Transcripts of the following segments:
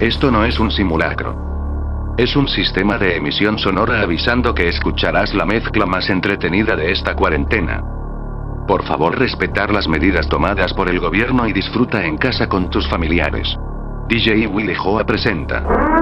Esto no es un simulacro. Es un sistema de emisión sonora avisando que escucharás la mezcla más entretenida de esta cuarentena. Por favor respetar las medidas tomadas por el gobierno y disfruta en casa con tus familiares. DJ Willy Joa presenta.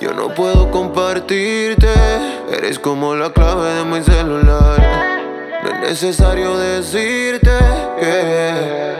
Yo no puedo compartirte, eres como la clave de mi celular. No es necesario decirte que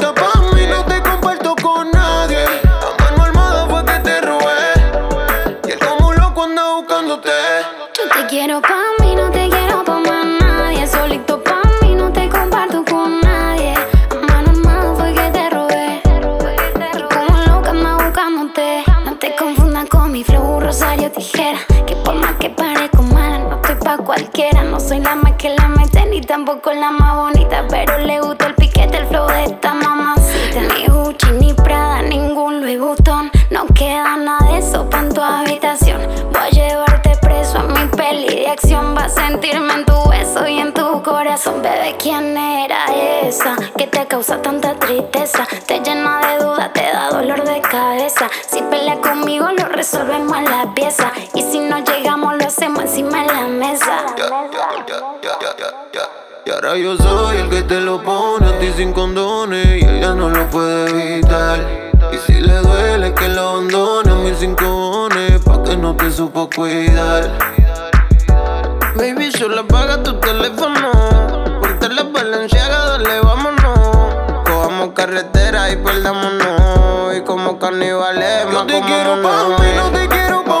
No soy la más que la mete, ni tampoco la más bonita. Pero le gusta el piquete, el flow de esta mamacita. Ni Gucci, ni Prada, ningún Louis Vuitton. No queda nada de eso pa' en tu habitación. Voy a llevarte preso a mi peli de acción. Va a sentirme en tu beso y en tu corazón. Bebé, ¿quién era esa que te causa tanta tristeza? Te llena de dudas, te da dolor de cabeza. Si pelea conmigo, lo resolvemos en la pieza. Y si no llegamos, Y ahora yo soy el que te lo pone a ti sin condones y ella no lo puede evitar. Y si le duele que lo abandone a mis cinco pa' que no te supo cuidar. Baby, solo apaga tu teléfono. Ponte la valenciaga, dale, vámonos. Cojamos carretera y perdámonos. Y como carnivales, Yo te quiero pa' mí, no te quiero pa'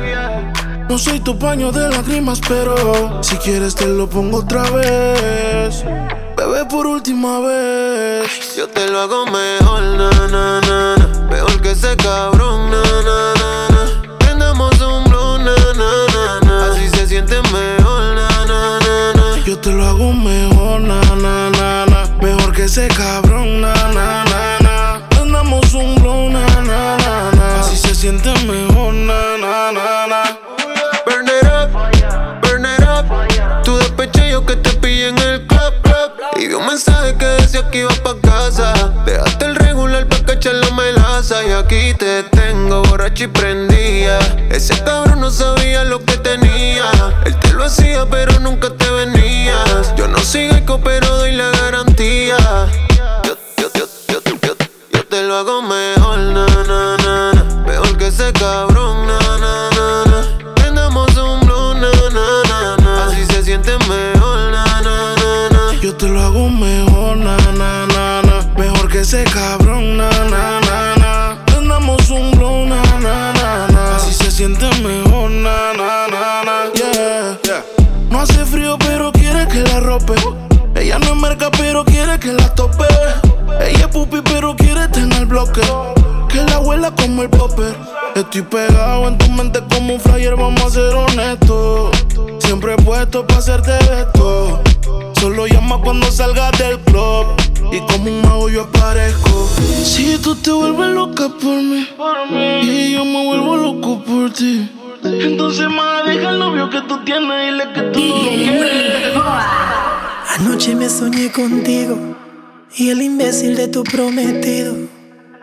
No soy tu paño de lágrimas, pero si quieres te lo pongo otra vez. Bebé, por última vez. Yo te lo hago mejor, na na na na Mejor que ese cabrón, na na na na Prendamos un blow, na na na na Así se siente mejor, na na na na Yo te lo hago mejor, na na na na. Mejor que ese cabrón, na na na na. Andamos un blow, na na na na. Así se siente que ibas pa' casa. Dejaste el regular pa' cachar la melaza. Y aquí te tengo borracho y prendía. Ese cabrón no sabía lo que tenía. Él te lo hacía, pero nunca te venías. Yo no sigo pero doy la garantía. Cabrón, na, na, un blue, na, na. Así se siente mejor, na. Yeah, yeah. No hace frío, pero quiere que la rope. Ella no es merca, pero quiere que la tope. Ella es pupi, pero quiere tener bloque. Que la abuela como el popper. Estoy pegado en tu mente como un flyer, vamos a ser honestos. Siempre he puesto para hacerte esto. Solo llama cuando salgas del club. Y como un mago yo aparezco. Si tú te vuelves loca por mí, y yo me vuelvo loco por ti. Entonces, más deja el novio que tú tienes y le que tú no quieres. Anoche me soñé contigo y el imbécil de tu prometido.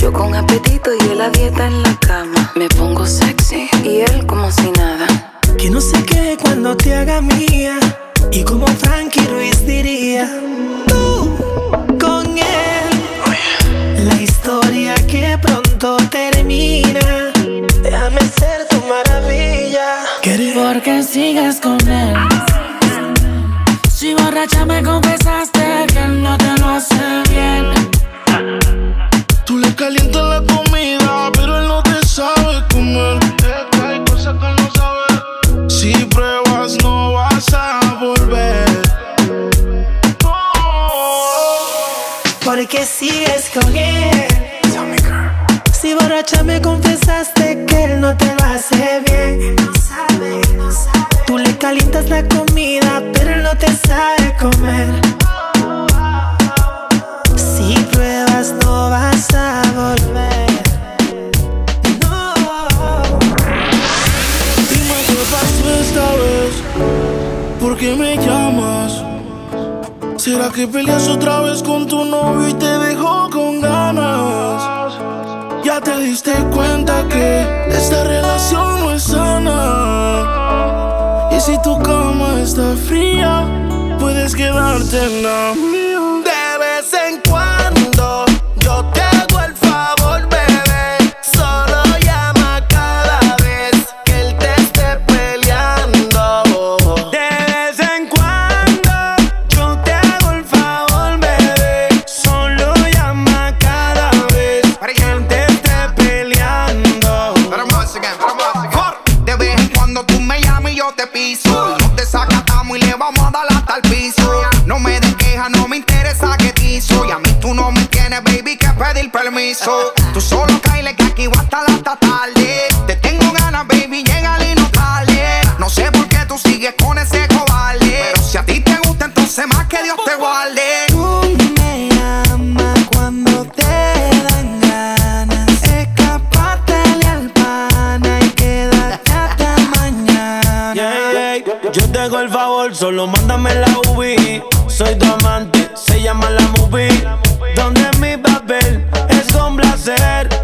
Yo con apetito y él la dieta en la cama. Me pongo sexy y él como si nada. Que no sé qué cuando te haga mía. Y como Frankie Ruiz diría, tú con él. La historia que pronto termina. Déjame ser tu maravilla. Porque sigues con él. Si borracha me confesaste diste cuenta que esta relación no es sana. Y si tu cama está fría, puedes quedarte en la mía. El favor, solo mándame la UV. Soy tu amante, se llama la movie. Donde mi papel es un placer.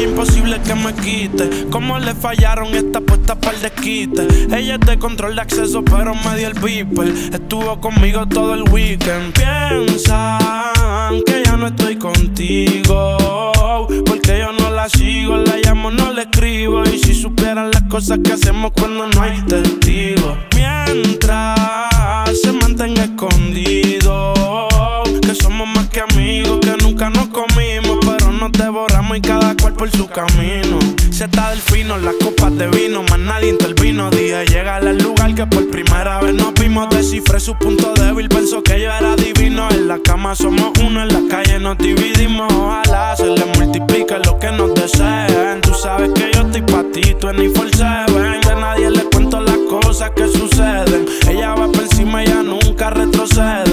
Imposible que me quite. Como le fallaron esta puesta para el desquite. Ella es de control de acceso, pero me dio el beeper. Estuvo conmigo todo el weekend. Piensan que ya no estoy contigo. Porque yo no la sigo, la llamo, no le escribo. Y si supieran las cosas que hacemos cuando no hay testigos. Mientras se mantenga escondido. Que somos más que amigos, que nunca nos comimos, nos devoramos y cada cual por su camino. Se está del fino, las copas de vino, más nadie intervino. Dije, llega al lugar que por primera vez nos vimos. Descifré su punto débil, pensó que yo era divino. En la cama somos uno, en la calle nos dividimos. Ojalá se le multiplique lo que nos deseen. Tú sabes que yo estoy pa' ti, tú ni force De nadie le cuento las cosas que suceden. Ella va por encima, ella nunca retrocede.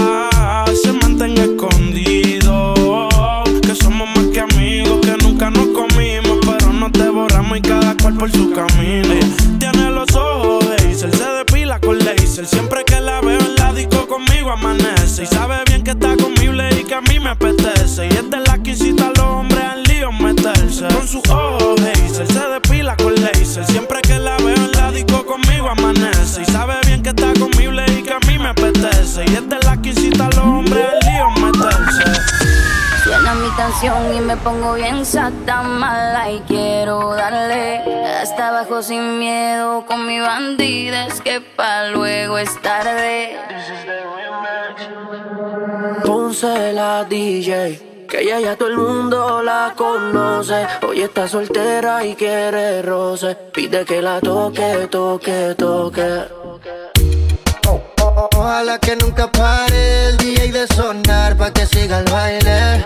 por su camino. Tiene los ojos de se depila con laser. Siempre que la veo en la disco conmigo amanece. Y sabe bien que está conmigo y que a mí me apetece. Y es de la que incita a los hombres al lío meterse. Con sus ojos hazel, se depila con laser. Siempre que la veo en la disco conmigo amanece. Y sabe canción y me pongo bien sata mala y quiero darle hasta abajo sin miedo con mi bandida es que pa luego es tarde. Ponce la DJ. Que ella ya todo el mundo la conoce. Hoy está soltera y quiere roce. Pide que la toque, toque, toque. Ojalá que nunca pare el DJ de sonar pa' que siga el baile.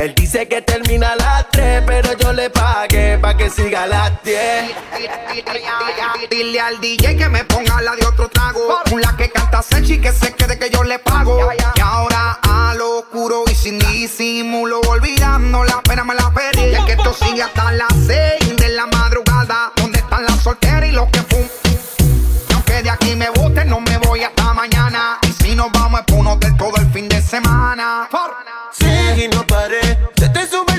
Él dice que termina a las 3, pero yo le pagué pa' que siga a las 10. Dile al DJ que me ponga la de otro trago. La que canta Sechi que se quede que yo le pago. Y ahora a lo oscuro y sin disimulo, olvidando la pena me la perdí. Y que esto sigue hasta las 6 de la madrugada. ¿Dónde están las solteras y los que fum? Aunque de aquí me guste, no me voy hasta mañana. Y nos vamos por un hotel todo el fin de semana. Sí, y no paré. Se te sube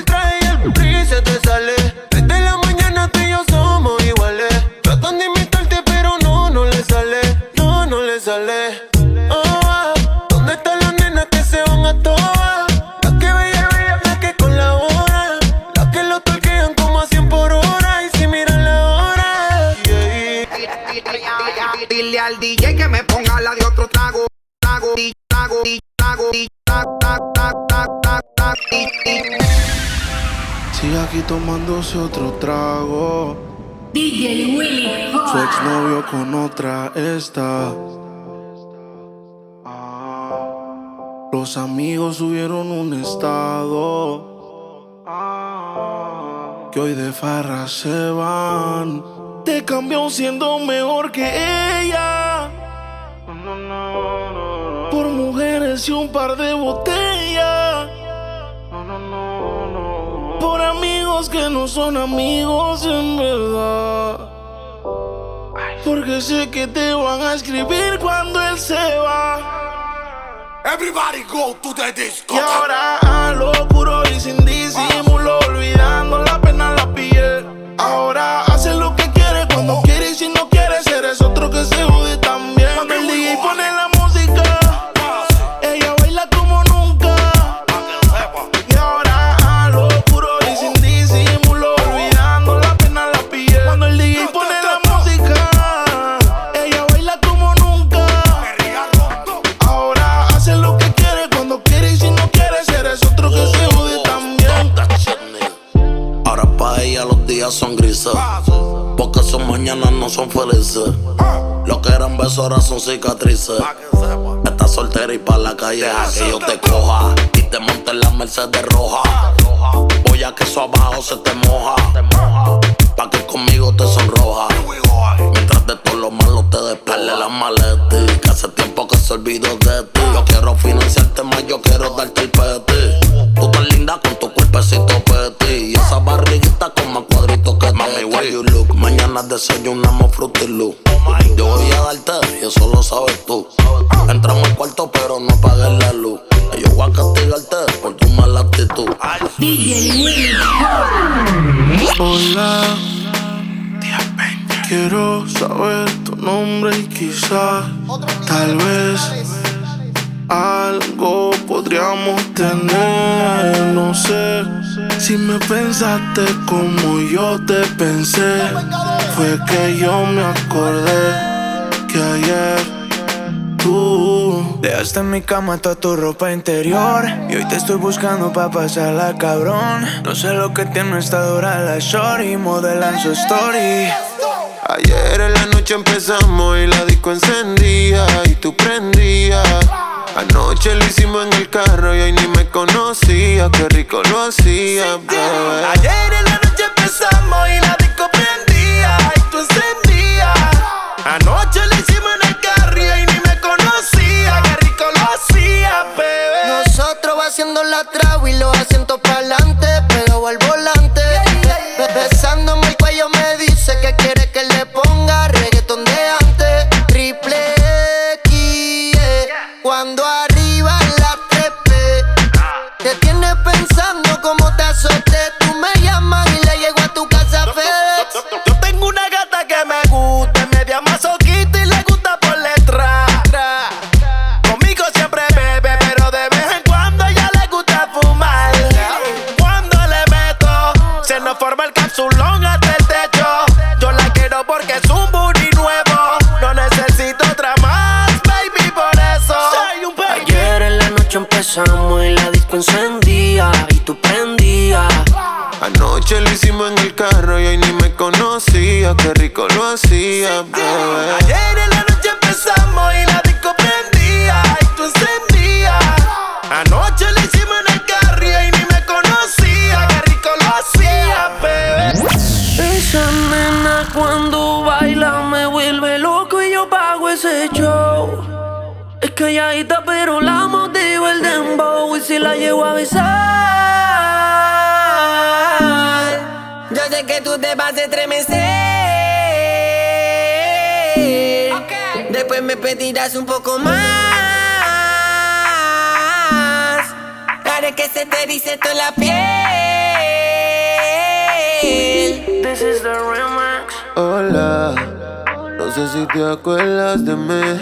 Sigue aquí tomándose otro trago. DJ Willy Su exnovio con otra está. Ah, Los amigos subieron un estado. Ah, Que hoy de farra se van. Te cambió siendo mejor que ella. Mujeres y un par de botellas. Por amigos que no son amigos en verdad. Porque sé que te van a escribir cuando él se va. Everybody go to the disco. Y ahora a lo puro y sin disimulo, olvidando la pena la piel. Ahora hace lo que quiere cuando quiere y si no quiere, eres otro que se jode son felices. Lo que eran besos ahora son cicatrices. Estás soltera y pa' la calle deja que yo te coja. Y te monte en la Mercedes roja. Voy a que eso abajo se te moja. Pa' que conmigo te sonroja. Mientras de todo lo malo te despegue las maletas. Que hace tiempo que se olvidó de ti. Yo quiero financiarte más, yo quiero darte el peti. Tú tan linda con tu cuerpecito peti. Y esa barriguita con you look? Mañana desayunamos Fruity Loop. Yo voy a darte y eso lo sabes tú. Entramos al cuarto pero no apagues la luz. Yo voy a castigarte por tu mala actitud. Hola. Quiero saber tu nombre y quizás, tal vez, algo podríamos tener. No sé si me pensaste como yo te pensé. Fue que yo me acordé que ayer tú Dejaste en mi cama toda tu ropa interior Y hoy te estoy buscando pa' pasarla cabrón No sé lo que tiene esta dura la shorty Modelan su story Ayer en la noche empezamos y la disco encendía y tú prendías. Anoche lo hicimos en el carro y hoy ni me conocía, qué rico lo hacía, bebé. Ayer en la noche empezamos y la disco prendía y tú encendías. Anoche lo hicimos en el carro y hoy ni me conocía, qué rico lo hacía, bebé. Nosotros va haciendo la traba y los asientos pa'lante, pegado sé que tú te vas a estremecer. Después me pedirás un poco más. Haré que se te erice toda la piel. This is the remix. Hola, no sé si te acuerdas de mí.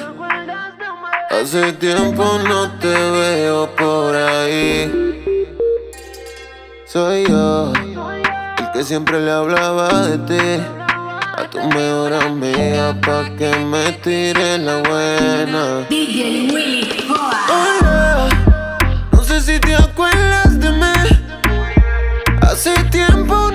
Hace tiempo no te veo por ahí. Soy yo, que siempre le hablaba de ti. A tu mejor amiga pa' que me tire la buena. DJ Willy Hola, no sé si te acuerdas de mí. Hace tiempo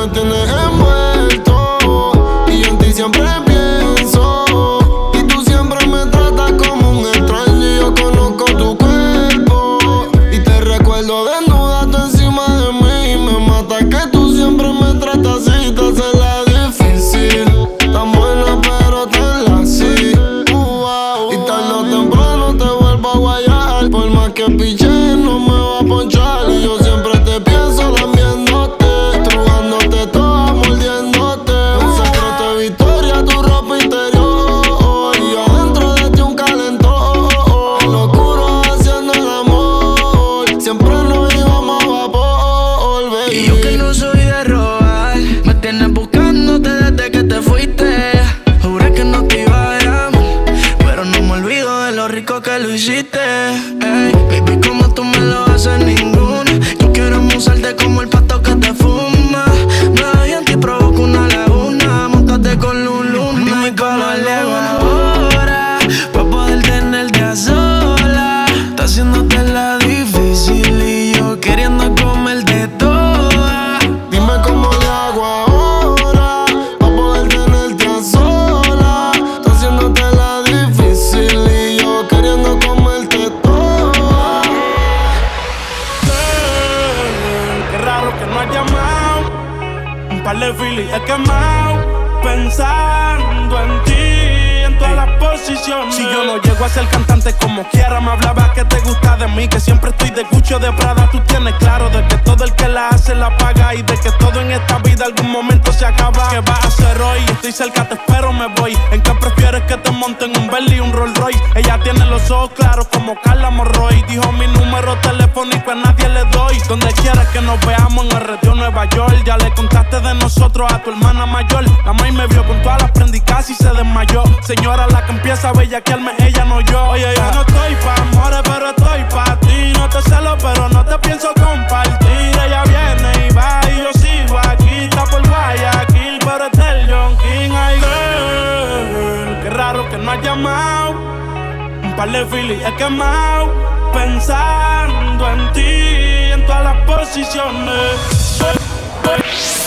me tienes algún momento se acaba. ¿Qué vas a hacer hoy? Estoy cerca, te espero, me voy. ¿En qué prefieres que te monten un Bentley y un Rolls Royce? Ella tiene los ojos claros como Carla Morroy. Dijo mi número telefónico a nadie le doy. Donde quieras que nos veamos en el retiro Nueva York. Ya le contaste de nosotros a tu hermana mayor. La maíz me vio con todas las prendas y se desmayó. Señora, la que empieza a bellaquearme, ella no yo. Oye, yo no estoy pa' amores, pero estoy pa' ti. No te celo, pero no te pienso compartir. Que no has llamado. Un par de filis he quemado. Pensando en ti, en todas las posiciones.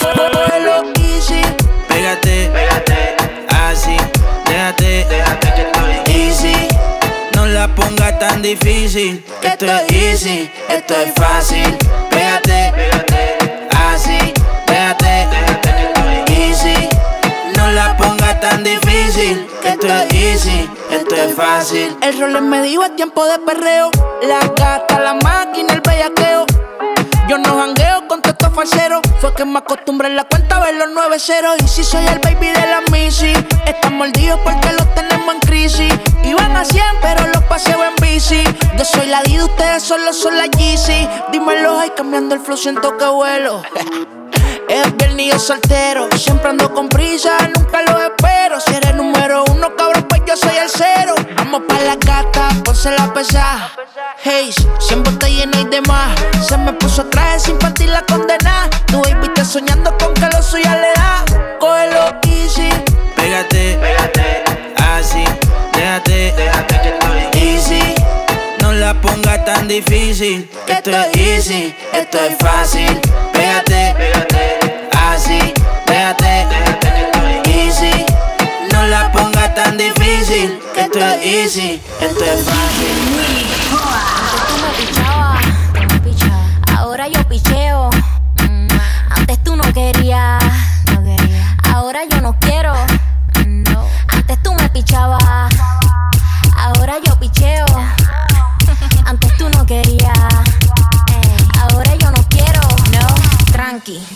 Vuelo easy, Pégate, pégate, así, déjate, déjate que estoy easy. No la pongas tan difícil, esto es easy, esto es fácil. Pégate, pégate, así, déjate, déjate que estoy easy. No la pongas tan difícil, esto es easy, esto es fácil. el rol me dijo es tiempo de perreo. La gata, la máquina, el bellaqueo. Yo no jangueo con estos falseros. Fue que me acostumbré en la cuenta a ver los nueve ceros. Y si soy el baby de la Missy, están mordidos porque los tenemos en crisis. Iban a 100, pero los paseo en bici. Yo soy la D, ustedes solo son la Yeezy. Dímelo, ay, cambiando el flow, siento que vuelo. Es viernes y yo soltero. Siempre ando con prisa, nunca lo espero. Si eres número uno, cabrón, pues yo soy el cero. Vamos pa' la gata, ponse la pesada. Hey, siempre está llena y demás. Se me puso traje sin partir la condena. Tu baby está soñando con que lo suya le da. Cógelo easy. Pégate, pégate, así, déjate, déjate que estoy easy. No la pongas tan difícil, esto es easy, esto es fácil. Pégate, pégate, así, déjate, easy. No la pongas tan difícil, que esto es easy, esto es fácil. Antes tú me pichabas, ahora yo picheo. Antes tú no querías, ahora yo no quiero. Antes tú me pichabas, ahora yo picheo.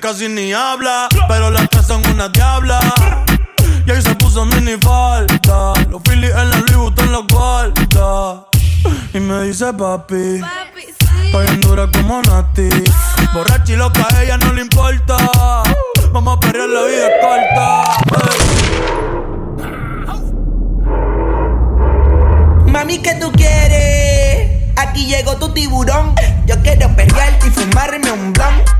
casi ni habla. Pero las tres son una diabla. Y ahí se puso mini falta. Los Phillies en la Louis Vuitton los guarda. Y me dice papi. Estoy en dura como Nati. Borracha y loca, a ella no le importa. Vamos a perder la vida es corta. Mami, ¿qué tú quieres? Aquí llegó tu tiburón. Yo quiero perrearte y fumarme un blon.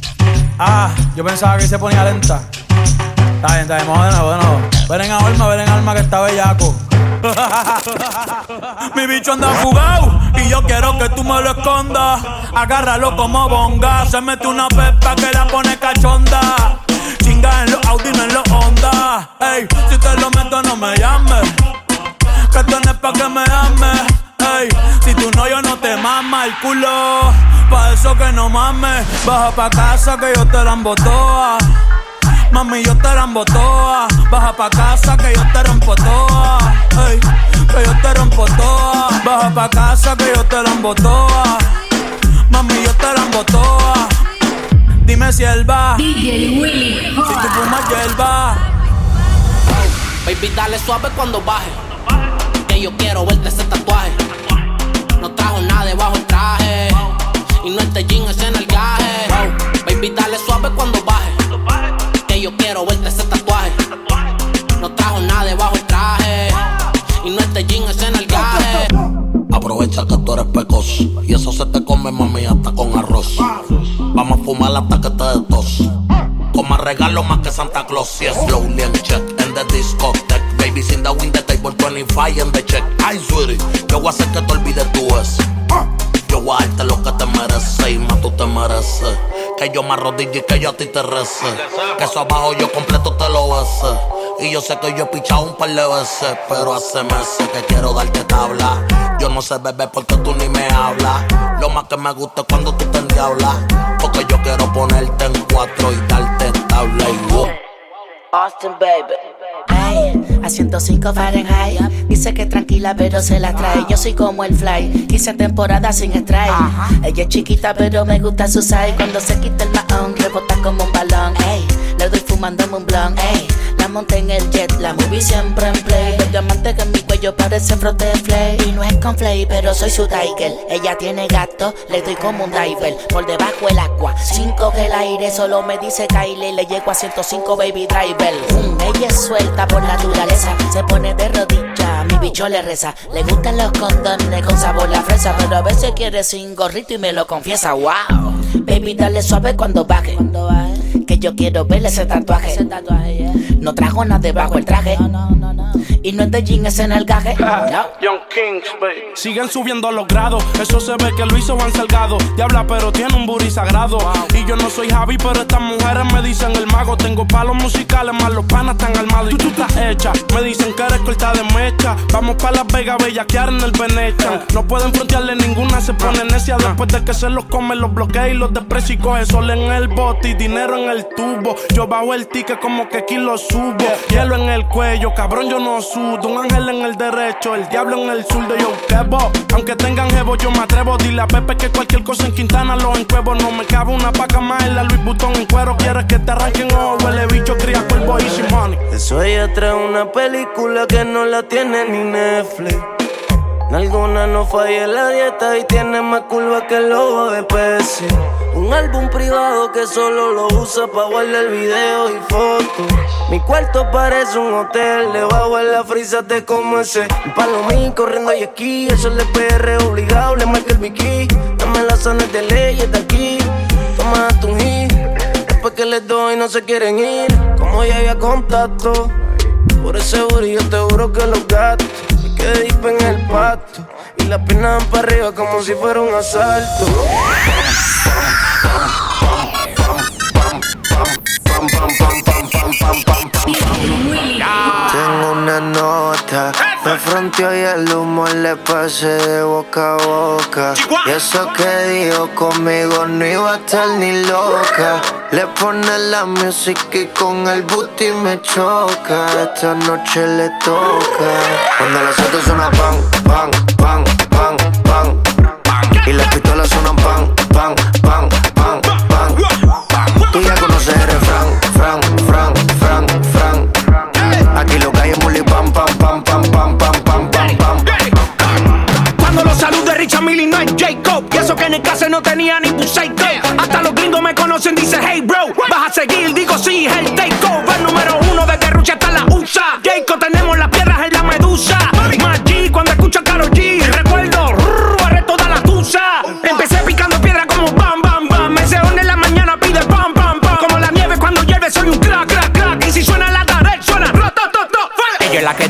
Ah, yo pensaba que se ponía lenta. Está bien, está bien, vamos de. Ven en alma, ven en alma que está bellaco. Mi bicho anda fugado y yo quiero que tú me lo escondas. Agárralo como bonga. Se mete una pepa que la pone cachonda. Chinga en los Audi, no en los Honda. Ey, si te lo meto, no me llames. Que tú no es pa' que me ames. Ey, si tú no, yo no te mama el culo. Pa' eso que no mames. Baja pa' casa que yo te la embotoa. Mami, yo te la toa. Baja pa' casa que yo te rompo toa. Ey, que yo te rompo toa. Baja pa' casa que yo te la toa. Mami, yo te la toa. Dime si él va. DJ Willy. Si tú fumas hierba. Baby, dale suave cuando baje. Que yo quiero verte ese tatuaje. Yo quiero verte ese tatuaje. No trajo nada debajo el traje. Y no este jean, es en el gaje. Aprovecha que tú eres pecoso y eso se te come, mami, hasta con arroz. Vamos a fumar hasta que te des tos. Con más regalo más que Santa Claus. Yes, slowly and check in the discotheque. Baby, sin the win the table 25 en the check. Ay, sweetie, yo voy a hacer que te olvides es. Que yo me arrodille y que yo a ti te rece. Que eso abajo yo completo te lo bese. Y yo sé que yo he pichado un par de veces, pero hace meses que quiero darte tabla. Yo no sé beber porque tú ni me hablas. Lo más que me gusta es cuando tú te endiablas. Porque yo quiero ponerte en cuatro y darte tabla y wow. Austin, baby. Hey, a 105 Fahrenheit. Dice que tranquila, pero se la trae. Yo soy como el fly. Quise temporada sin strike. Ella es chiquita, pero me gusta su size. Cuando se quita el mahón, rebota como un balón. Ey, le doy fumándome un blunt. Ey, monté en el jet, la movie siempre en play. Los diamantes que en mi cuello parece frote de flay. Y no es con flay, pero soy su tiger. Ella tiene gato, le doy como un diver. Por debajo el agua, cinco que el aire solo me dice Kylie. Le llego a 105 baby driver. Mm, ella es suelta por naturaleza, se pone de rodilla. Mi bicho le reza. Le gustan los condones con sabor la fresa, pero a veces quiere sin gorrito y me lo confiesa. Wow, baby, dale suave cuando baje. Que yo quiero ver ese tatuaje. No debajo el traje. Y no es de jean, es en el gaje. Young Kings, baby. Siguen subiendo los grados. Eso se ve que lo hizo Juan Salgado. Diabla, pero tiene un booty sagrado. Y yo no soy Javi, pero estas mujeres me dicen el mago. Tengo palos musicales, más los panas están armados. Y tú estás hecha. Me dicen que eres corta de mecha. Vamos para Las Vegas, bellaquear en el Venetian. No pueden frontearle ninguna, se pone necia. Después de que se los comen, los bloquea y los desprecia y coge sol en el bote y dinero en el tubo. Yo bajo el ticket como que aquí lo subo. Hielo en el cuello, cabrón, yo no sudo. Un ángel en el derecho, el diablo en el sur de yo quebo. Aunque tengan jevo, yo me atrevo. Dile a Pepe que cualquier cosa en Quintana lo encuevo. No me cabe una paca más en la Luis Butón en cuero. Quieres que te arranquen ojo, huele bicho, cría cuervo y money. Eso ella trae una película que no la tiene ni Netflix. Alguna no falla la dieta y tiene más curva que el lobo de Pepsi. Un álbum privado que solo lo usa para guardar videos y fotos. Mi cuarto parece un hotel, debajo en la frisa te como ese. Un palomín corriendo y esquí, eso le PR obligado, le marca el bikini. Dame las zonas de leyes de aquí, toma tu hit. Después que les doy no se quieren ir, como ya había contacto. Por ese yo te juro que los gatos me quedé deep en el pato. Y la pena para arriba como si fuera un asalto. Una nota, me fronteó y el humo le pasé de boca a boca. Y eso que dijo conmigo no iba a estar ni loca. Le pone la música y con el booty me choca. Esta noche le toca. Cuando las autos suenan pan, pan, pan, pan, pan. Y las pistolas suenan pan, pan, pan. Tenía ni un psycho Hasta los gringos me conocen, dice hey bro Vas a seguir, digo sí, el takeover Número uno de Rucha hasta la USA Jacob,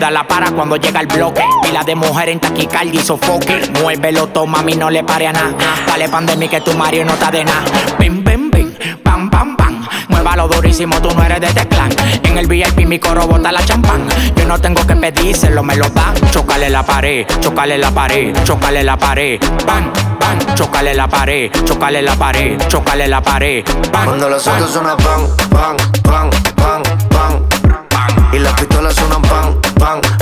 Ella la para cuando llega el bloque. Y la de mujer en taquicardia y sofoque. Muévelo, toma, a mí no le pare a nada. Dale pandemia que tu Mario no está de nada. Bim, bim, bim, pam, pam, pam. Muévalo durísimo, tú no eres de este clan. En el VIP mi coro bota la champán. Yo no tengo que pedírselo, me lo dan. Chocale la pared, chocale la pared, chocale la pared. Pan, pan, chocale la pared, chocale la pared, chocale la pared. Pan, Cuando las pan. autos suenan pan, pan, pan, pan, pan. Y las pistolas suenan pan, 棒。